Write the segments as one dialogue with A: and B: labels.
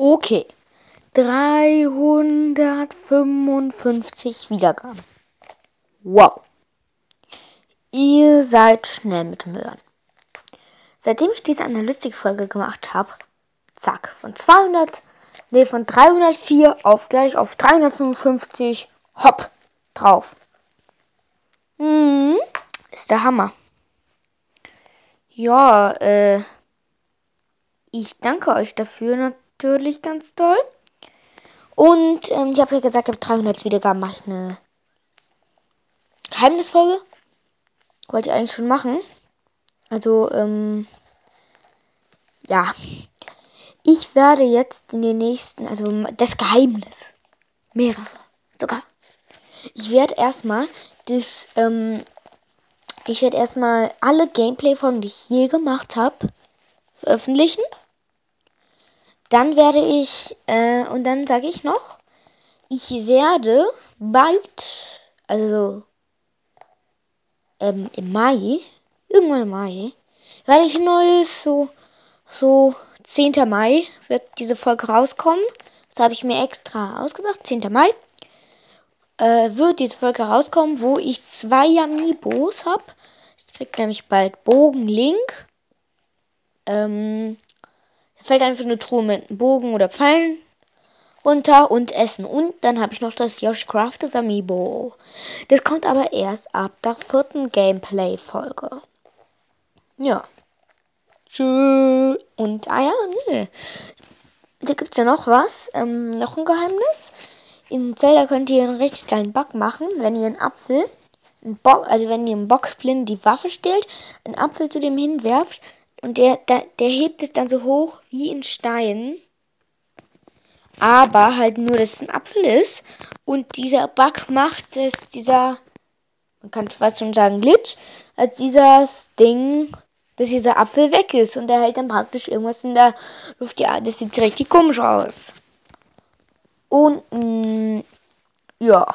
A: Okay. 355 Wiedergaben. Wow. Ihr seid schnell mit dem Hören. Seitdem ich diese Analystikfolge gemacht habe, zack, von 200, nee, von 304 auf gleich auf 355, hopp, drauf. Hm, ist der Hammer. Ja, äh, ich danke euch dafür natürlich ganz toll. Und ähm, ich habe ja gesagt, ab 300 Wiedergaben mache ich eine Geheimnisfolge. Wollte ich eigentlich schon machen. Also, ähm, ja. Ich werde jetzt in den nächsten, also das Geheimnis. Mehrere sogar. Ich werde erstmal das, ähm, ich werde erstmal alle Gameplay-Folgen, die ich je gemacht habe, veröffentlichen. Dann werde ich, äh, und dann sage ich noch, ich werde bald, also ähm, im Mai, irgendwann im Mai, werde ich ein neues, so, so 10. Mai wird diese Folge rauskommen. Das habe ich mir extra ausgedacht, 10. Mai. Äh, wird diese Folge rauskommen, wo ich zwei Amiibos habe. Ich krieg nämlich bald Bogen Link. Ähm, fällt einfach eine Truhe mit einem Bogen oder Pfeilen runter und Essen. Und dann habe ich noch das Yoshi Crafted Amiibo. Das kommt aber erst ab der vierten Gameplay-Folge. Ja. Tschüss. Und, ah ja, nee. Da gibt es ja noch was. Ähm, noch ein Geheimnis. In Zelda könnt ihr einen richtig kleinen Bug machen, wenn ihr einen Apfel, einen Bock, also wenn ihr einen Bockblind die Waffe stellt, einen Apfel zu dem hinwerft, und der, der, der hebt es dann so hoch wie ein Stein. Aber halt nur, dass es ein Apfel ist. Und dieser Bug macht es, dieser, man kann fast schon sagen Glitch, als dieses Ding, dass dieser Apfel weg ist. Und der hält dann praktisch irgendwas in der Luft. Ja, das sieht richtig komisch aus. Und, mh, mm, ja.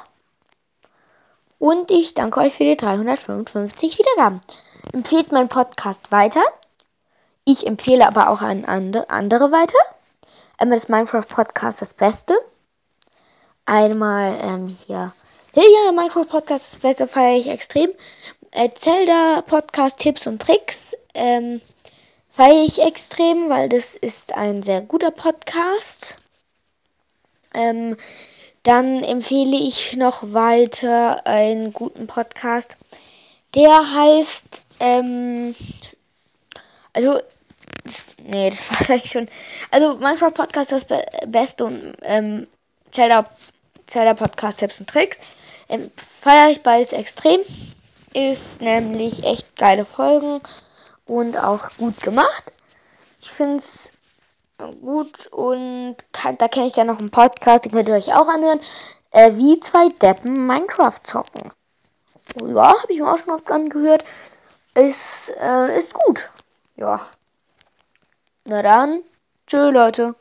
A: Und ich danke euch für die 355 Wiedergaben. Empfehlt meinen Podcast weiter. Ich empfehle aber auch an andere weiter. Einmal das Minecraft Podcast das Beste. Einmal ähm, hier. Ja, Minecraft Podcast das Beste feiere ich extrem. Äh, Zelda Podcast Tipps und Tricks ähm, feiere ich extrem, weil das ist ein sehr guter Podcast. Ähm, dann empfehle ich noch weiter einen guten Podcast. Der heißt ähm, also, das, nee, das war's eigentlich schon. Also, Minecraft Podcast ist das Be Beste und ähm, Zelda, Zelda Podcast Tipps und Tricks. Ähm, Feiere ich beides extrem. Ist nämlich echt geile Folgen und auch gut gemacht. Ich finde es gut und kann, da kenne ich ja noch einen Podcast, den könnt ihr euch auch anhören. Äh, wie zwei Deppen Minecraft zocken. Ja, habe ich mir auch schon oft angehört. Ist, äh, ist gut. Ja. Na dann. Tschö, Leute.